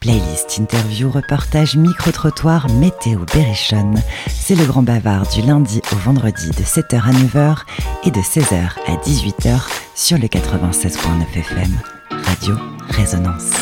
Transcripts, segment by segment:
Playlist, interview, reportage, micro-trottoir, météo, berrichonne. C'est le grand bavard du lundi au vendredi de 7h à 9h et de 16h à 18h sur le 96.9 FM. Radio Résonance.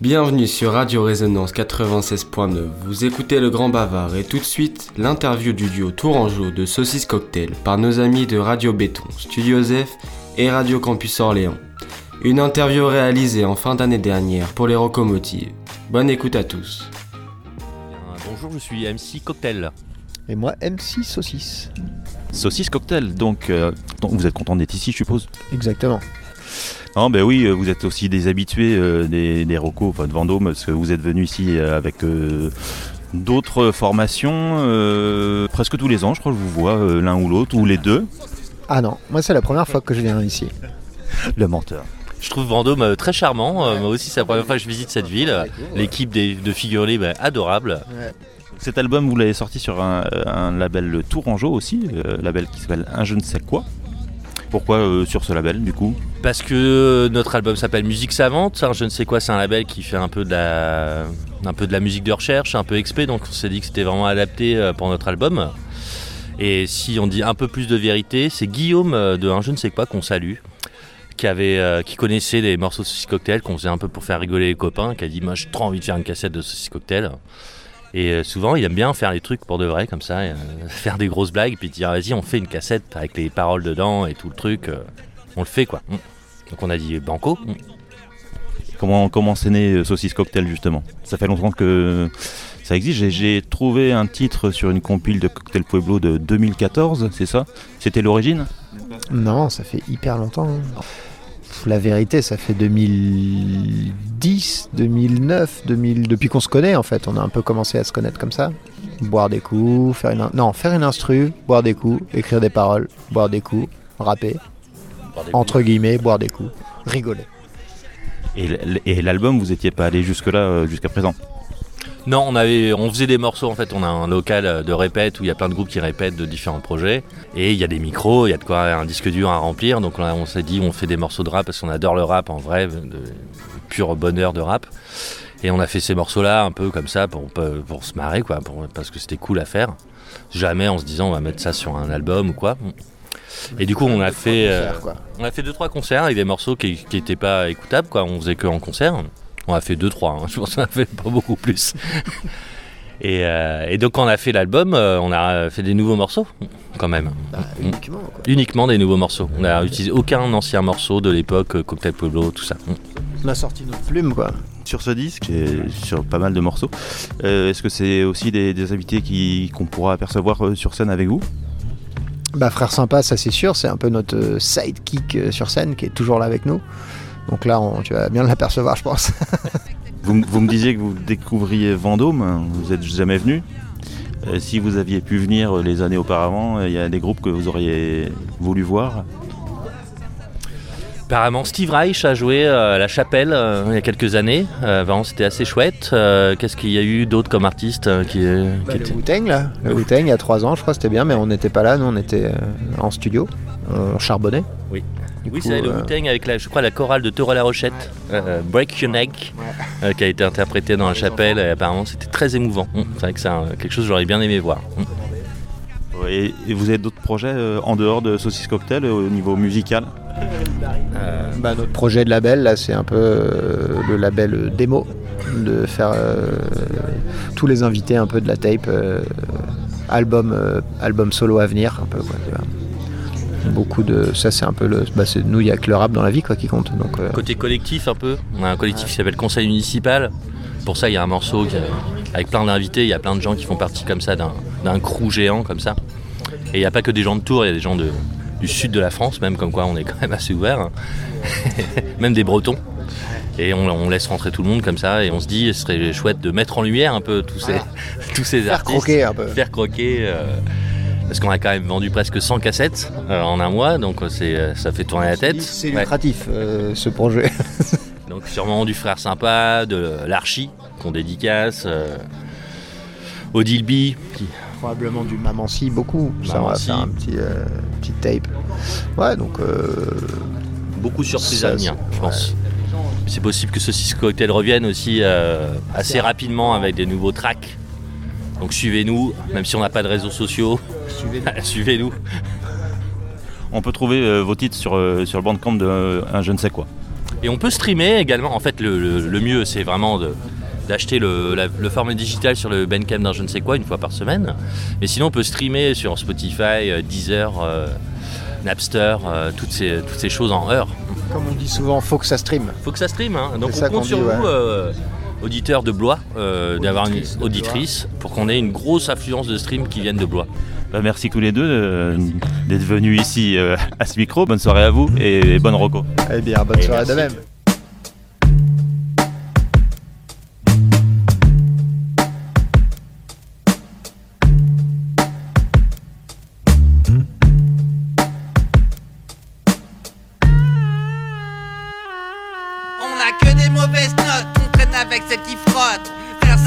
Bienvenue sur Radio Résonance 96.9. Vous écoutez le Grand Bavard et tout de suite l'interview du duo Tourangeau de Saucisse Cocktail par nos amis de Radio Béton, Studio Zef et Radio Campus Orléans. Une interview réalisée en fin d'année dernière pour les locomotives. Bonne écoute à tous. Bonjour, je suis MC Cocktail. Et moi, MC Saucisse. Saucisse Cocktail, donc, euh, donc vous êtes content d'être ici, je suppose? Exactement. Non, ben oui, euh, vous êtes aussi des habitués euh, des, des Rocos, enfin de Vendôme, parce que vous êtes venu ici avec euh, d'autres formations euh, presque tous les ans, je crois que je vous vois euh, l'un ou l'autre, ou les deux. Ah non, moi c'est la première fois que je viens ici. Le menteur. Je trouve Vendôme euh, très charmant. Euh, Moi aussi, c'est la première fois que je visite cette ville. L'équipe de figures libres est adorable. Cet album, vous l'avez sorti sur un, un label Tourangeau aussi, euh, label qui s'appelle Un je ne sais quoi. Pourquoi euh, sur ce label du coup? Parce que euh, notre album s'appelle Musique Savante. hein, je ne sais quoi, c'est un label qui fait un peu de la, un peu de la musique de recherche, un peu expé. Donc on s'est dit que c'était vraiment adapté euh, pour notre album. Et si on dit un peu plus de vérité, c'est Guillaume euh, de Un je ne sais quoi qu'on salue. Qui, avait, euh, qui connaissait les morceaux de Saucisse Cocktail, qu'on faisait un peu pour faire rigoler les copains, qui a dit Moi j'ai trop envie de faire une cassette de Saucisse Cocktail. Et euh, souvent, il aime bien faire les trucs pour de vrai, comme ça, faire des grosses blagues, puis dire vas-y, on fait une cassette avec les paroles dedans et tout le truc. on le fait quoi. Mm. Donc on a dit Banco. Mm. Comment comment c'est né Saucisse Cocktail justement? Ça fait longtemps que ça existe. J'ai- trouvé un titre sur une compile de Cocktail Pueblo de 2014, c'est ça? C'était l'origine? Non, ça fait hyper longtemps. hein. La vérité, ça fait 2010, 2009, 2000... depuis qu'on se connaît en fait. On a un peu commencé à se connaître comme ça. Boire des coups, faire une... Non, faire une instru, boire des coups, écrire des paroles, boire des coups, rapper, entre guillemets, boire des coups, rigoler. Et l'album, vous étiez pas allé jusque là, jusqu'à présent? Non, on avait, on faisait des morceaux en fait. On a un local euh, de répète où il y a plein de groupes qui répètent de différents projets. Et il y a des micros, il y a de quoi un disque dur à remplir. Donc on s'est dit, on fait des morceaux de rap parce qu'on adore le rap en vrai, de pur bonheur de rap. Et on a fait ces morceaux-là un peu comme ça pour, pour se marrer, quoi, pour- parce que c'était cool à faire. Jamais en se disant on va mettre ça sur un album ou quoi. Et du coup, on a fait, euh, Faire, quoi. on a fait deux trois concerts avec des morceaux qui n'étaient pas écoutables, quoi. On faisait que en concert. On a fait deux trois. hein. Je pense qu'on a fait pas beaucoup plus. et, euh, et donc, quand on a fait l'album, euh, on a fait des nouveaux morceaux, quand même. Bah, uniquement, quoi. Uniquement des nouveaux morceaux. On n'a utilisé aucun ancien morceau de l'époque, euh, Cocktail Pueblo, tout ça. On a sorti notre plume, quoi. Sur ce disque, et sur pas mal de morceaux, euh, est-ce que c'est aussi des, des invités qui- qu'on pourra apercevoir sur scène avec vous? Bah frère sympa, ça c'est sûr, c'est un peu notre sidekick sur scène qui est toujours là avec nous. Donc là, on- tu vas bien l'apercevoir, je pense. vous, vous me disiez que vous découvriez Vendôme, hein, vous n'êtes jamais venu. Euh, si vous aviez pu venir euh, les années auparavant, euh, il y a des groupes que vous auriez voulu voir. Apparemment, Steve Reich a joué euh, à La Chapelle euh, il y a quelques années. Euh, vraiment, c'était assez chouette. Euh, Qu'est-ce qu'il y a eu d'autres comme artistes euh, qui, euh, qui Bah, le étaient- Wu-Tang, là. Le Wu-Tang, il y a trois ans, je crois, c'était bien, mais on n'était pas là, nous on était euh, en studio, on charbonnait. Oui. Du Oui, c'est le euh, Wu-Tang avec, la, je crois, la chorale de Théo La Rochette, euh, Break Your Neck, euh, qui a été interprétée dans la chapelle. Et apparemment, c'était très émouvant. Hum, C'est vrai que c'est quelque chose que j'aurais bien aimé voir. Hum. Et, et vous avez d'autres projets euh, en dehors de Saucisse Cocktail euh, au niveau musical bah, notre projet de label, là, c'est un peu euh, le label euh, démo, de faire euh, tous les invités un peu de la tape, euh, album, euh, album solo à venir, un peu, quoi, tu vois. Beaucoup de. Ça, c'est un peu le. Bah, c'est nous, il n'y a que le rap dans la vie, quoi, qui compte. Donc, euh, Côté collectif, un peu. On a un collectif qui s'appelle Conseil Municipal. Pour ça, il y a un morceau qui- avec plein d'invités. Il y a plein de gens qui font partie comme ça d'un d'un crew géant comme ça. Et il n'y a pas que des gens de Tours, il y a des gens de, du sud de la France, même comme quoi on est quand même assez ouvert. hein. même des Bretons. Et on, on laisse rentrer tout le monde comme ça. Et on se dit, ce serait chouette de mettre en lumière un peu tous ces, tous ces faire artistes. croquer un peu. Faire croquer. euh, parce qu'on a quand même vendu presque 100 cassettes euh, en un mois, donc euh, c'est, euh, ça fait tourner la tête. C'est lucratif, ce projet. Donc sûrement du frère sympa, de l'archi qu'on dédicace, Odile B, qui- Probablement du beaucoup. Ça, on va Mamancy. faire un petit, petit tape. Ouais, donc. Beaucoup de surprises à venir, je pense. C'est possible que ce Six Cocktail revienne aussi euh, assez rapidement avec des nouveaux tracks. Donc suivez-nous, même si on n'a pas de réseaux sociaux, suivez-nous. On peut trouver euh, vos titres sur, euh, sur le bandcamp de euh, un je ne sais quoi. Et on peut streamer également. En fait, le, le- le mieux, c'est vraiment de- d'acheter le, la- le format digital sur le Bandcamp d'un je ne sais quoi une fois par semaine. Mais sinon, on peut streamer sur Spotify, Deezer, euh, Napster, euh, toutes, ces, toutes ces choses en heure. Comme on dit souvent, faut que ça stream. Faut que ça stream. hein. Donc C'est on ça compte sur dit, vous, ouais. euh, auditeurs de Blois, euh, d'avoir une de auditrice pour qu'on ait une grosse affluence de stream qui viennent de Blois. Bah, merci tous les deux euh, d'être venus ici euh, à ce micro. Bonne soirée à vous et bonne roco. Eh bien, bonne Et soirée de merci. même.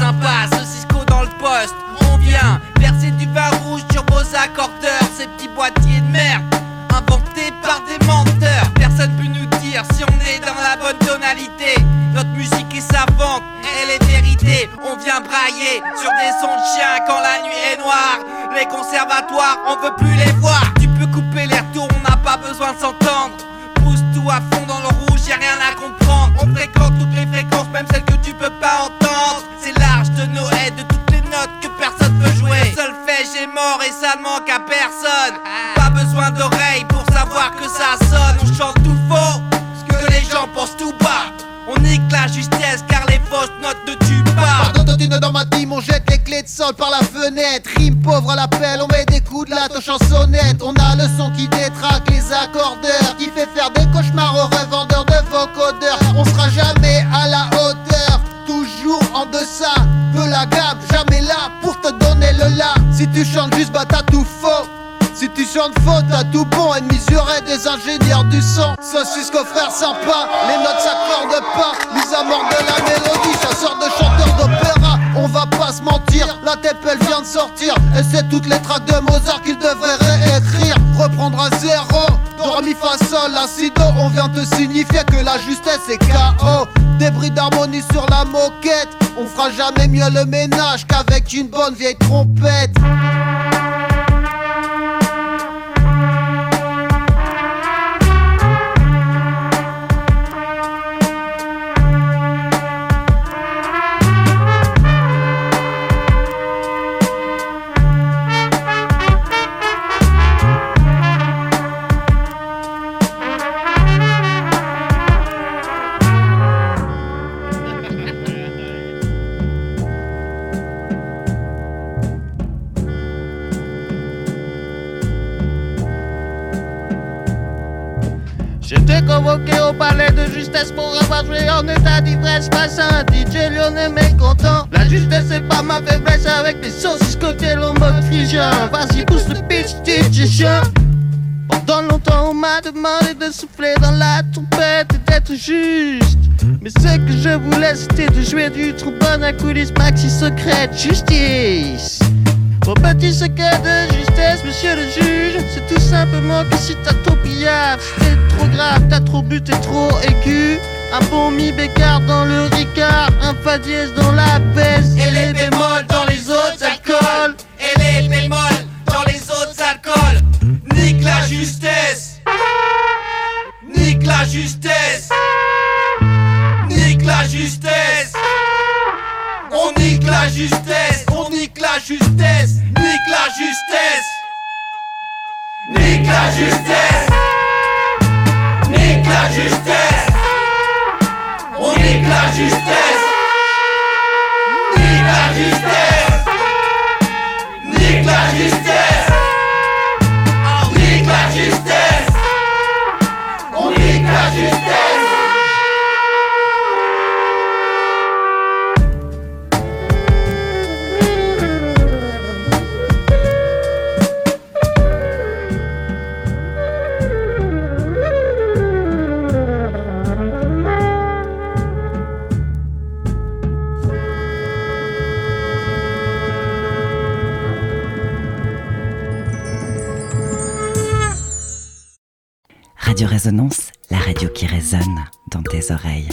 Sympa, Cisco dans le poste. On vient verser du vin rouge sur vos accordeurs, ces petits boîtiers de merde. Inventés par des menteurs. Personne peut nous dire si on est dans la bonne tonalité. Notre musique est savante, elle est vérité. On vient brailler sur des sons de chiens quand la nuit est noire. Les conservatoires, on veut plus les voir. Tu peux couper les retours, on n'a pas besoin de s'entendre. Pousse tout à fond dans le rouge, y'a rien à comprendre. On fréquente toutes les fréquences, même celles que tu peux pas entendre. De Noël, de toutes les notes que personne peut jouer. Le solfège est mort et ça ne manque à personne. Pas besoin d'oreilles pour savoir que ça sonne. On chante tout faux, ce que les gens pensent tout bas. On nique la justesse car les fausses notes ne tuent pas. Pardon, dans ma team, on jette les clés de sol par la fenêtre. Rime pauvre à l'appel, on met des coups de latte aux chansonnettes. On a le son qui détraque les accordeurs, qui fait faire des des ingénieurs du son. Saucisse frère sympa, les notes s'accordent pas. Mise à mort de la mélodie, chasseur de chanteurs d'opéra. On va pas se mentir, la elle vient de sortir. Et c'est toutes les tracks de Mozart qu'il devrait réécrire. Reprendre à zéro, do, mi, fa, sol, la, si, do. On vient te signifier que la justesse est KO. Débris d'harmonie sur la moquette. On fera jamais mieux le ménage qu'avec une bonne vieille trompette. J'étais convoqué au palais de justesse pour avoir joué en état d'ivresse face à un DJ lyonnais mécontent. La justesse c'est pas ma faiblesse avec des saucisses cocktails en mode. Vas-y, pousse le pitch, chien. Pendant longtemps, on m'a demandé de souffler dans la trompette et d'être juste. Mais ce que je voulais, c'était de jouer du trombone à coulisses maxi secrète justice. Mon petit secret de justesse, monsieur le juge, c'est tout simplement que si t'as trop pillard, c'est trop grave, t'as trop bu, t'es trop aigu. Un bon mi bécard dans le ricard, un fa dièse dans la justesse Nique la justesse. Nique la justesse. Nique la justesse. On nique la justesse. Nique la justesse. Nique la justesse La radio qui résonne dans tes oreilles.